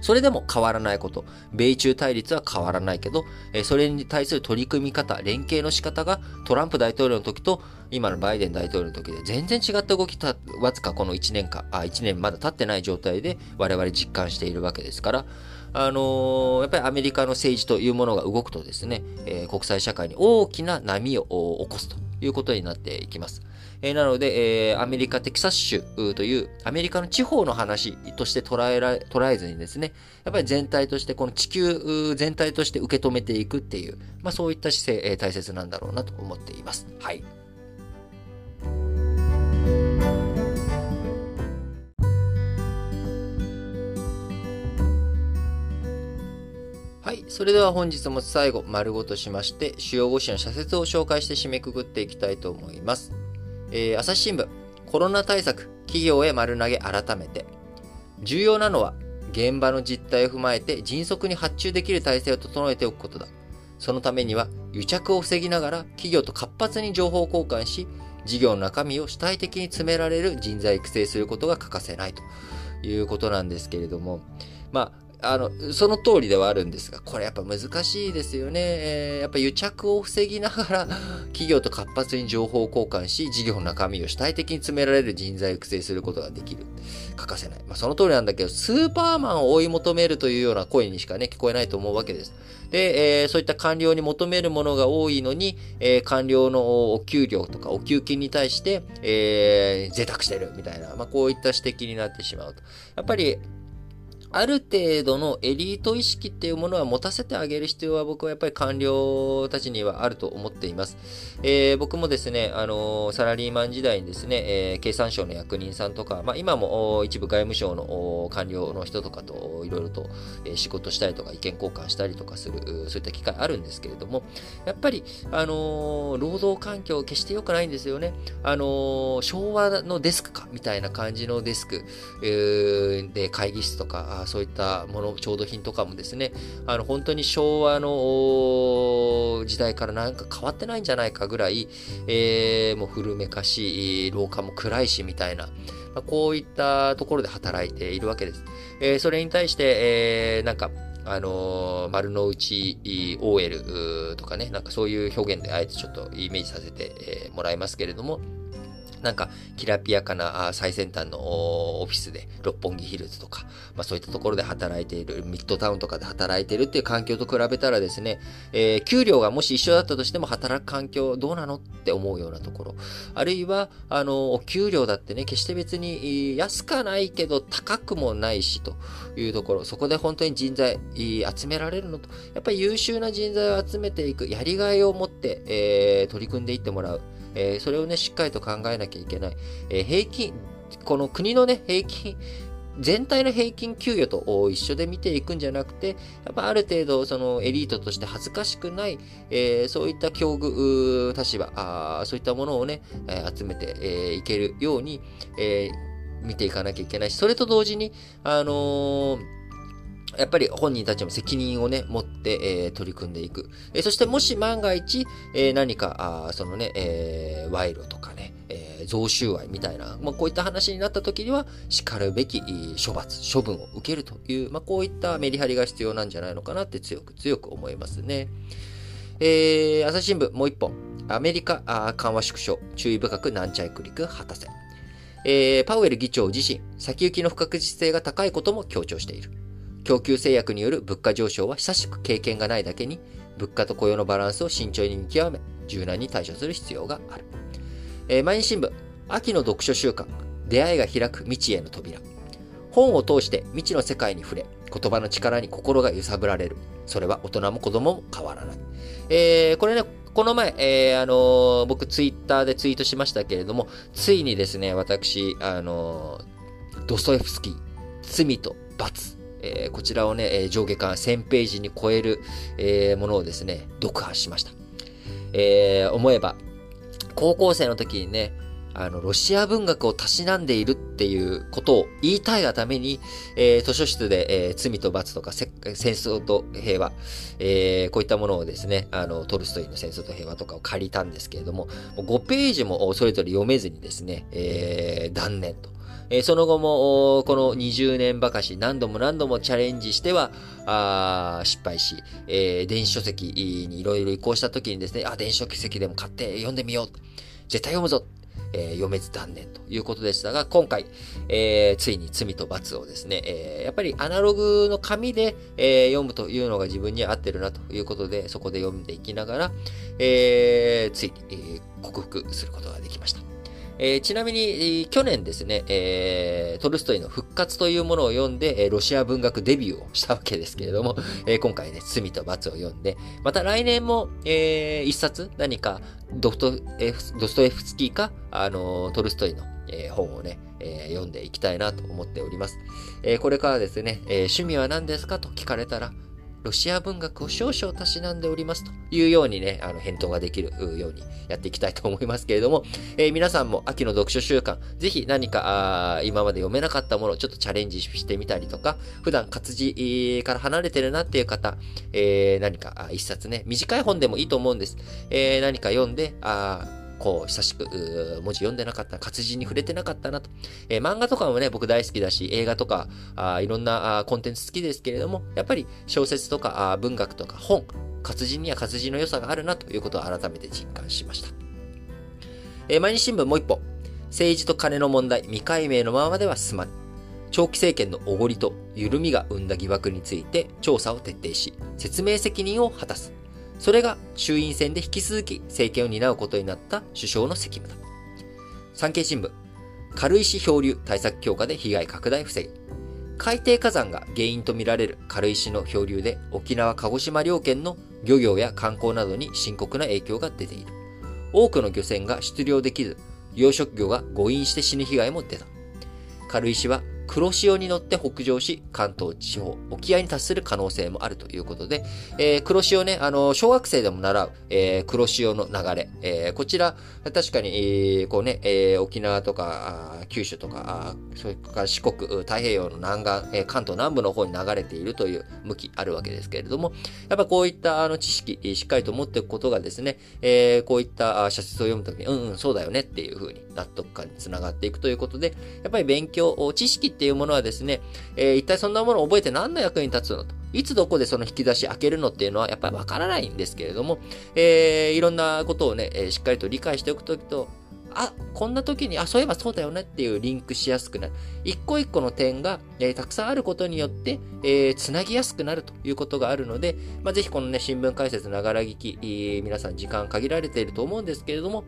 それでも変わらないこと。米中対立は変わらないけど、それに対する取り組み方、連携の仕方がトランプ大統領の時と今のバイデン大統領の時で全然違った動きた、わずかこの1年か、あ、1年まだ経ってない状態で我々実感しているわけですから、あのー、やっぱりアメリカの政治というものが動くとですね、えー、国際社会に大きな波を起こすということになっていきます。えー、なので、えー、アメリカ・テキサス州というアメリカの地方の話として捉えら捉えずにですね、やっぱり全体として、この地球全体として受け止めていくっていう、まあそういった姿勢、えー、大切なんだろうなと思っています。はい。はい。それでは本日も最後、丸ごとしまして、主要5紙の社説を紹介して締めくくっていきたいと思います。えー、朝日新聞、コロナ対策、企業へ丸投げ改めて。重要なのは、現場の実態を踏まえて迅速に発注できる体制を整えておくことだ。そのためには、癒着を防ぎながら企業と活発に情報交換し、事業の中身を主体的に詰められる人材育成することが欠かせないということなんですけれども、まあ、あの、その通りではあるんですが、これやっぱ難しいですよね。えー、やっぱ癒着を防ぎながら、企業と活発に情報交換し、事業の中身を主体的に詰められる人材を育成することができる。欠かせない。まあ、その通りなんだけど、スーパーマンを追い求めるというような声にしかね、聞こえないと思うわけです。で、えー、そういった官僚に求めるものが多いのに、えー、官僚のお給料とかお給金に対して、えー、贅沢してるみたいな、まあ、こういった指摘になってしまうと。やっぱり、ある程度のエリート意識っていうものは持たせてあげる必要は僕はやっぱり官僚たちにはあると思っています。えー、僕もですね、あのー、サラリーマン時代にですね、えー、経産省の役人さんとか、まあ、今も一部外務省の官僚の人とかといろいろと仕事したりとか意見交換したりとかする、そういった機会あるんですけれども、やっぱり、あの労働環境決して良くないんですよね。あの昭和のデスクかみたいな感じのデスク、えで会議室とか、そういったもの、調度品とかもですね、あの、本当に昭和の時代からなんか変わってないんじゃないかぐらい、えー、もう古めかしい、廊下も暗いしみたいな、まあ、こういったところで働いているわけです。えー、それに対して、えー、なんか、あのー、丸の内 OL とかね、なんかそういう表現であえてちょっとイメージさせてえもらいますけれども、なんか、きらびやかな最先端のオフィスで、六本木ヒルズとか、まあそういったところで働いている、ミッドタウンとかで働いているっていう環境と比べたらですね、えー、給料がもし一緒だったとしても働く環境どうなのって思うようなところ。あるいは、あの、お給料だってね、決して別に安かないけど高くもないしというところ、そこで本当に人材集められるのと、やっぱり優秀な人材を集めていく、やりがいを持って、えー、取り組んでいってもらう。えー、それをね、しっかりと考えなきゃいけない。えー、平均、この国のね、平均、全体の平均給与と一緒で見ていくんじゃなくて、やっぱある程度そのエリートとして恥ずかしくない、えー、そういった境遇、立場あ、そういったものをね、え、集めて、えー、けるように、えー、見ていかなきゃいけないし、それと同時に、あのーやっぱり本人たちも責任をね、持って、えー、取り組んでいく。えー、そしてもし万が一、えー、何か、あそのね、え賄賂とかね、え贈収賄みたいな、まあ、こういった話になった時には、叱るべき処罰、処分を受けるという、まあ、こういったメリハリが必要なんじゃないのかなって強く強く思いますね。えー、朝日新聞もう一本。アメリカあ緩和縮小、注意深く軟着陸果たせ。え、パウエル議長自身、先行きの不確実性が高いことも強調している。供給制約による物価上昇は久しく経験がないだけに、物価と雇用のバランスを慎重に見極め、柔軟に対処する必要がある。えー、毎日新聞、秋の読書週間、出会いが開く未知への扉。本を通して未知の世界に触れ、言葉の力に心が揺さぶられる。それは大人も子供も変わらない。えー、これね、この前、えー、あのー、僕ツイッターでツイートしましたけれども、ついにですね、私、あのー、ドストエフスキー、罪と罰えー、こちらをね、上下巻1000ページに超える、えー、ものをですね、読破しました。えー、思えば、高校生の時にね、あの、ロシア文学をたしなんでいるっていうことを言いたいがために、えー、図書室で、えー、罪と罰とか戦争と平和、えー、こういったものをですね、あの、トルストイの戦争と平和とかを借りたんですけれども、5ページもそれぞれ読めずにですね、えー、断念と。え、その後も、この20年ばかし何度も何度もチャレンジしては、あ失敗し、えー、電子書籍にいろいろ移行した時にですね、あ、電子書籍でも買って読んでみよう。絶対読むぞ。えー、読めず断念ということでしたが、今回、えー、ついに罪と罰をですね、えー、やっぱりアナログの紙で、え読むというのが自分に合ってるなということで、そこで読んでいきながら、えついに、え克服することができました。えー、ちなみに、去年ですね、えー、トルストイの復活というものを読んで、ロシア文学デビューをしたわけですけれども、えー、今回ね、罪と罰を読んで、また来年も、えー、一冊何かドストエフドストエフスキーか、あのトルストイの、えー、本をね、えー、読んでいきたいなと思っております。えー、これからですね、えー、趣味は何ですかと聞かれたら、ロシア文学を少々たしなんでおりますというようにね、あの、返答ができるようにやっていきたいと思いますけれども、えー、皆さんも秋の読書週間、ぜひ何か、今まで読めなかったものをちょっとチャレンジしてみたりとか、普段活字から離れてるなっていう方、えー、何か一冊ね、短い本でもいいと思うんです。えー、何か読んで、あこう、久しく、文字読んでなかった、活字に触れてなかったなと。えー、漫画とかもね、僕大好きだし、映画とか、あいろんなあコンテンツ好きですけれども、やっぱり小説とかあ文学とか本、活字には活字の良さがあるなということを改めて実感しました。えー、毎日新聞もう一歩。政治と金の問題、未解明のままでは進まぬ。長期政権のおごりと緩みが生んだ疑惑について調査を徹底し、説明責任を果たす。それが衆院選で引き続き政権を担うことになった首相の責務だ。産経新聞、軽石漂流対策強化で被害拡大防ぐ。海底火山が原因とみられる軽石の漂流で沖縄鹿児島両県の漁業や観光などに深刻な影響が出ている。多くの漁船が出漁できず、養殖魚が誤飲して死ぬ被害も出た。軽石は黒潮に乗って北上し、関東地方、沖合に達する可能性もあるということで、えー、黒潮ね、あの、小学生でも習う、えー、黒潮の流れ、えー、こちら、確かに、えー、こうね、えー、沖縄とか、九州とか、それから四国、太平洋の南岸、えー、関東南部の方に流れているという向きあるわけですけれども、やっぱこういったあの知識、しっかりと持っていくことがですね、えー、こういった社説を読むときに、うんうん、そうだよねっていうふうに納得感につながっていくということで、やっぱり勉強、知識ってっていうものはですね、えー、一体そんなものを覚えて何の役に立つのと。いつどこでその引き出し開けるのっていうのはやっぱりわからないんですけれども、えー、いろんなことをね、えしっかりと理解しておくときと、あ、こんな時に、あ、そういえばそうだよねっていうリンクしやすくなる。一個一個の点が、えー、たくさんあることによって、えー、つなぎやすくなるということがあるので、まあ、ぜひこのね、新聞解説ながら聞き、えー、皆さん時間限られていると思うんですけれども、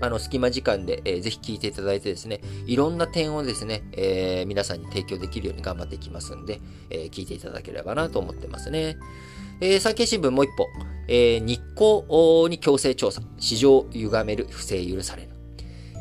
あの、隙間時間で、えー、ぜひ聞いていただいてですね、いろんな点をですね、えー、皆さんに提供できるように頑張っていきますんで、えー、聞いていただければなと思ってますね。えー、産経新聞もう一歩、えー、日光に強制調査、市場を歪める不正許される。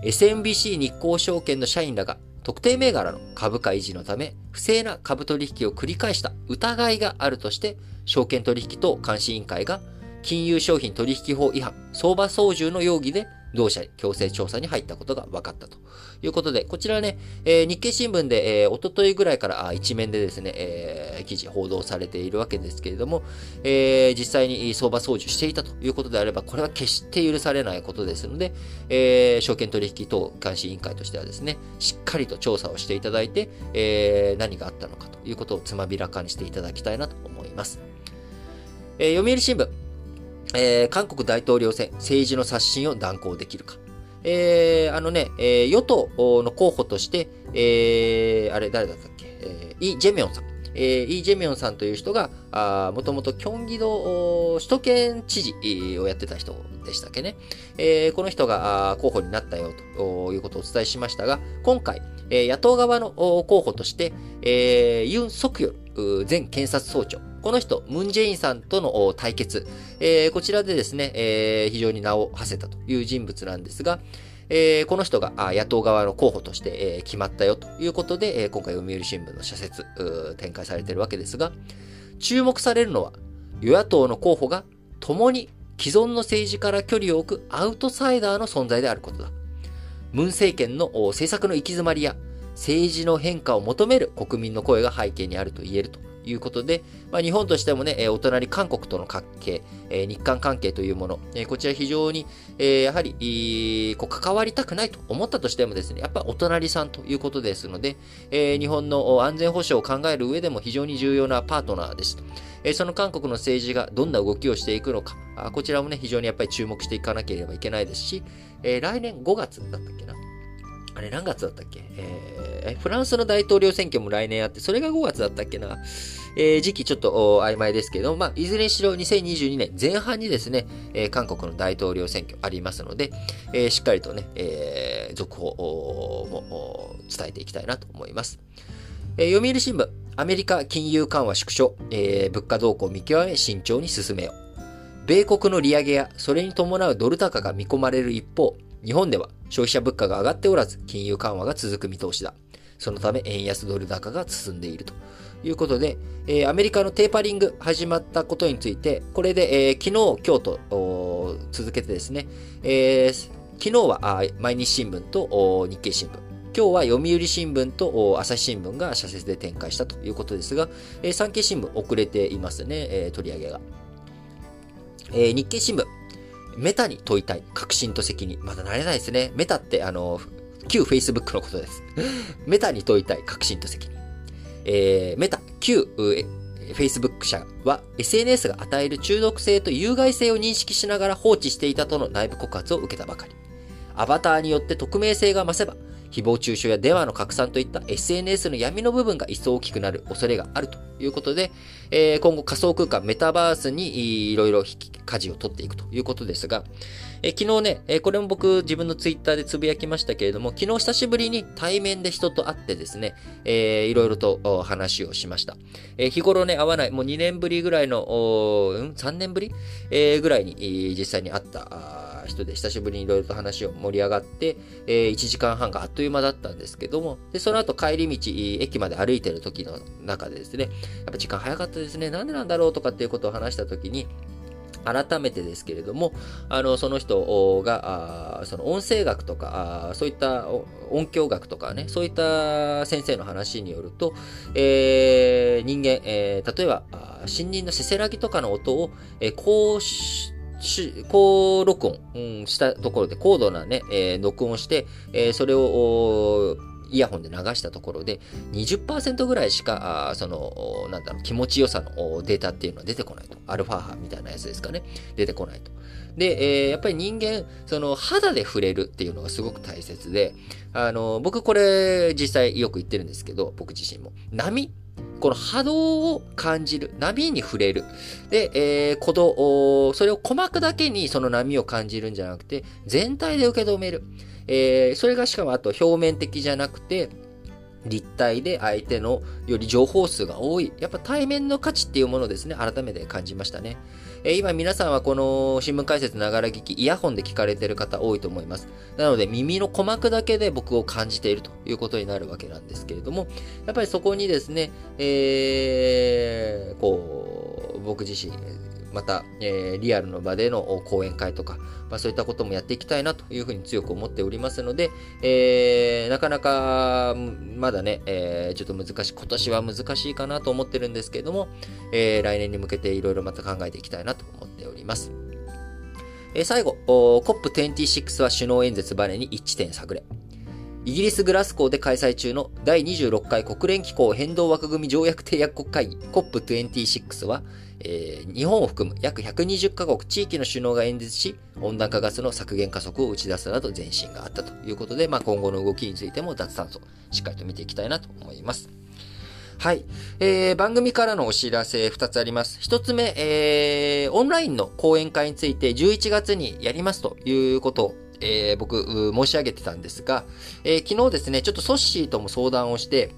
SMBC 日興証券の社員らが特定銘柄の株価維持のため、不正な株取引を繰り返した疑いがあるとして、証券取引等監視委員会が金融商品取引法違反、相場操縦の容疑で同社強制調査に入ったことが分かったということで、こちらね、えー、日経新聞で、えー、おとといぐらいから一面でですね、えー、記事報道されているわけですけれども、えー、実際に相場操縦していたということであれば、これは決して許されないことですので、えー、証券取引等監視委員会としてはですね、しっかりと調査をしていただいて、えー、何があったのかということをつまびらかにしていただきたいなと思います。えー、読売新聞、えー、韓国大統領選、政治の刷新を断行できるか。えー、あのね、えー、与党の候補として、えー、あれ誰だったっけ、えー、イ・ジェミョンさん。えー、イ・ジェミョンさんという人が、もともとキョンギ道首都圏知事をやってた人でしたっけね？えー、この人が候補になったよということをお伝えしましたが、今回、えー、野党側の候補として、えー、ユン・ソクヨル前検察総長。この人、ムン・ジェインさんとの対決、えー、こちらでですね、えー、非常に名を馳せたという人物なんですが、えー、この人が野党側の候補として、えー、決まったよということで、え、今回読売新聞の社説展開されているわけですが、注目されるのは、与野党の候補が共に既存の政治から距離を置くアウトサイダーの存在であることだ。ムン政権の政策の行き詰まりや政治の変化を求める国民の声が背景にあると言えるということで、まあ、日本としてもね、お隣韓国との関係、日韓関係というもの、こちら非常に、やはり、こう関わりたくないと思ったとしてもですね、やっぱお隣さんということですので、日本の安全保障を考える上でも非常に重要なパートナーです。その韓国の政治がどんな動きをしていくのか、こちらもね、非常にやっぱり注目していかなければいけないですし、来年5月だったっけなあれ何月だったっけ、えー、フランスの大統領選挙も来年あって、それが5月だったっけな？えー、時期ちょっと曖昧ですけど、まあ、いずれにしろ2022年前半にですね、えー、韓国の大統領選挙ありますので、えー、しっかりとね、えー、続報も伝えていきたいなと思います。えー、読売新聞、アメリカ金融緩和縮小、えー、物価動向を見極め慎重に進めよう。米国の利上げやそれに伴うドル高が見込まれる一方、日本では消費者物価が上がっておらず、金融緩和が続く見通しだ。そのため円安ドル高が進んでいるということで、えー、アメリカのテーパリング始まったことについて、これで、えー、昨日、今日と続けてですね、えー、昨日は毎日新聞と日経新聞、今日は読売新聞と朝日新聞が社説で展開したということですが、えー、産経新聞遅れていますね、えー、取り上げが。えー、日経新聞、メタに問いたい、確信と責任。まだ慣れないですね。メタって、あの、旧 Facebook のことです。メタに問いたい、確信と責任。えー、メタ、旧、Facebook 社は SNS が与える中毒性と有害性を認識しながら放置していたとの内部告発を受けたばかり。アバターによって匿名性が増せば、誹謗中傷や電話の拡散といった SNS の闇の部分が一層大きくなる恐れがあるということで、えー、今後仮想空間メタバースにいろいろ舵を取っていくということですが、えー、昨日ね、これも僕自分のツイッターでつぶやきましたけれども、昨日久しぶりに対面で人と会ってですね、いろいろと話をしました。えー、日頃ね、会わない、もう2年ぶりぐらいの、うん、3年ぶり、えー、ぐらいに実際に会った人で久しぶりにいろいろと話を盛り上がって、えー、1時間半があっという間だったんですけども、で、その後帰り道、駅まで歩いてる時の中でですね、やっぱ時間早かったですね、なんでなんだろうとかっていうことを話した時に、改めてですけれども、あの、その人が、その音声学とか、そういった音響学とかね、そういった先生の話によると、えー、人間、えー、例えば、森林のせせらぎとかの音を、えー、こうし高録音、うん、したところで高度なね、えー、録音して、えー、それをイヤホンで流したところで20%ぐらいしか、その、なんだろう、気持ちよさのデータっていうのは出てこないと。アルファ波みたいなやつですかね。出てこないと。で、えー、やっぱり人間、その肌で触れるっていうのがすごく大切で、あの、僕これ実際よく言ってるんですけど、僕自身も。波この波動を感じる。波に触れる。で、えー、鼓動、それを鼓膜だけにその波を感じるんじゃなくて、全体で受け止める。えー、それがしかもあと表面的じゃなくて、立体で相手のより情報数が多い。やっぱ対面の価値っていうものですね、改めて感じましたね。えー、今皆さんはこの新聞解説ながら聞き、イヤホンで聞かれてる方多いと思います。なので耳の鼓膜だけで僕を感じているということになるわけなんですけれども、やっぱりそこにですね、えー、こう、僕自身、また、えー、リアルの場での講演会とか、まあ、そういったこともやっていきたいなというふうに強く思っておりますので、えー、なかなか、まだね、えー、ちょっと難しい、今年は難しいかなと思ってるんですけれども、えー、来年に向けていろいろまた考えていきたいなと思っております。えー、最後、COP26 は首脳演説バネに一致点探れ。イギリス・グラスコーで開催中の第26回国連機構変動枠組条約締約国会議 COP26 は、えー、日本を含む約120カ国地域の首脳が演説し、温暖化ガスの削減加速を打ち出すなど前進があったということで、まあ、今後の動きについても脱炭素、しっかりと見ていきたいなと思います。はい。えー、番組からのお知らせ2つあります。1つ目、えー、オンラインの講演会について11月にやりますということを、えー、僕、申し上げてたんですが、えー、昨日ですね、ちょっとソッシーとも相談をして、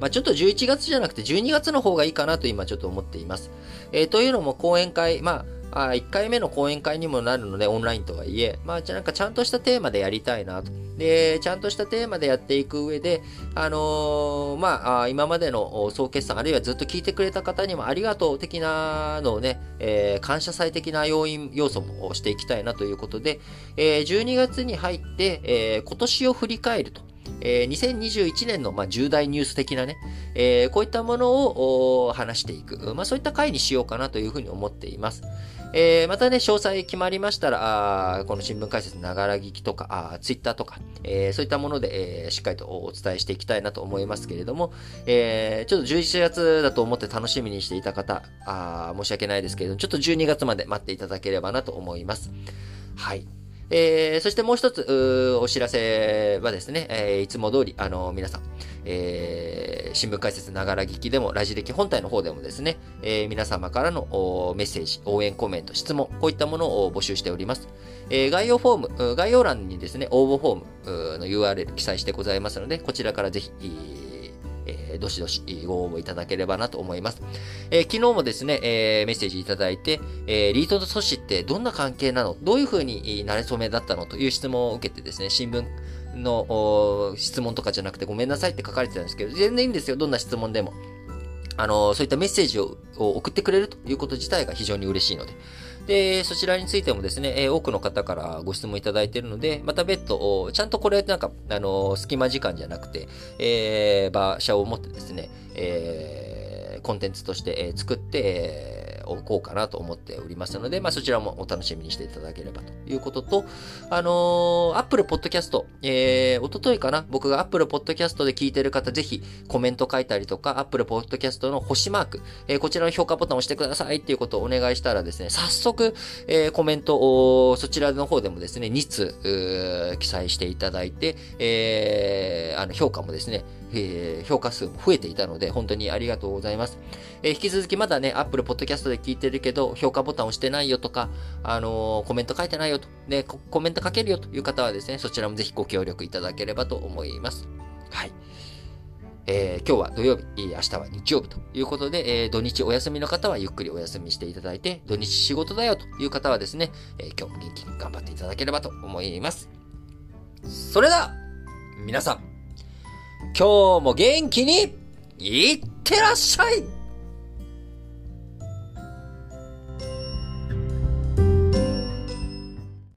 まあ、ちょっと11月じゃなくて12月の方がいいかなと今ちょっと思っています。えー、というのも講演会、まあ、あ1回目の講演会にもなるので、オンラインとはいえ、まあ、なんかちゃんとしたテーマでやりたいなと。で、ちゃんとしたテーマでやっていく上で、あのー、まあ、今までの総決算、あるいはずっと聞いてくれた方にもありがとう的なのをね、えー、感謝祭的な要因、要素もしていきたいなということで、えー、12月に入って、え、今年を振り返ると。えー、2021年の、まあ、重大ニュース的なね、えー、こういったものを話していく、まあ、そういった回にしようかなというふうに思っています。えー、またね、詳細決まりましたら、あこの新聞解説ながら聞きとか、あツイッターとか、えー、そういったもので、えー、しっかりとお伝えしていきたいなと思いますけれども、えー、ちょっと11月だと思って楽しみにしていた方、あ申し訳ないですけれども、ちょっと12月まで待っていただければなと思います。はい。えー、そしてもう一つ、お知らせはですね、えー、いつも通り、あの、皆さん、えー、新聞解説ながら聞きでも、ラジ歴本体の方でもですね、えー、皆様からのメッセージ、応援コメント、質問、こういったものを募集しております。えー、概要フォーム、概要欄にですね、応募フォームの URL 記載してございますので、こちらからぜひ、えー、どしどしご応募いただければなと思います。えー、昨日もですね、えー、メッセージいただいて、えリートと組織ってどんな関係なの？どういうふうになれそめだったの？という質問を受けてですね、新聞の質問とかじゃなくてごめんなさいって書かれてたんですけど、全然いいんですよ。どんな質問でも。あの、そういったメッセージを送ってくれるということ自体が非常に嬉しいので。で、そちらについてもですね、え多くの方からご質問いただいているので、また別途、ちゃんとこれなんか、あの、隙間時間じゃなくて、えー、場所を持ってですね、えー、コンテンツとして、え作って、おこうかなと思っておりますので、まあ、そちらもお楽しみにしていただければということと、あのー、Apple Podcast、えー、おとといかな僕が Apple Podcast で聞いてる方、ぜひコメント書いたりとか、Apple Podcast の星マーク、えー、こちらの評価ボタンを押してくださいっていうことをお願いしたらですね、早速、えー、コメントを、そちらの方でもですね、2通、記載していただいて、えー、あの、評価もですね、えー、評価数も増えていたので、本当にありがとうございます。えー、引き続きまだね、Apple Podcast で聞いてるけど、評価ボタン押してないよとか、あのー、コメント書いてないよと、ね、コメント書けるよという方はですね、そちらもぜひご協力いただければと思います。はい。えー、今日は土曜日、明日は日曜日ということで、えー、土日お休みの方はゆっくりお休みしていただいて、土日仕事だよという方はですね、えー、今日も元気に頑張っていただければと思います。それでは、皆さん、今日も元気にいってらっしゃい。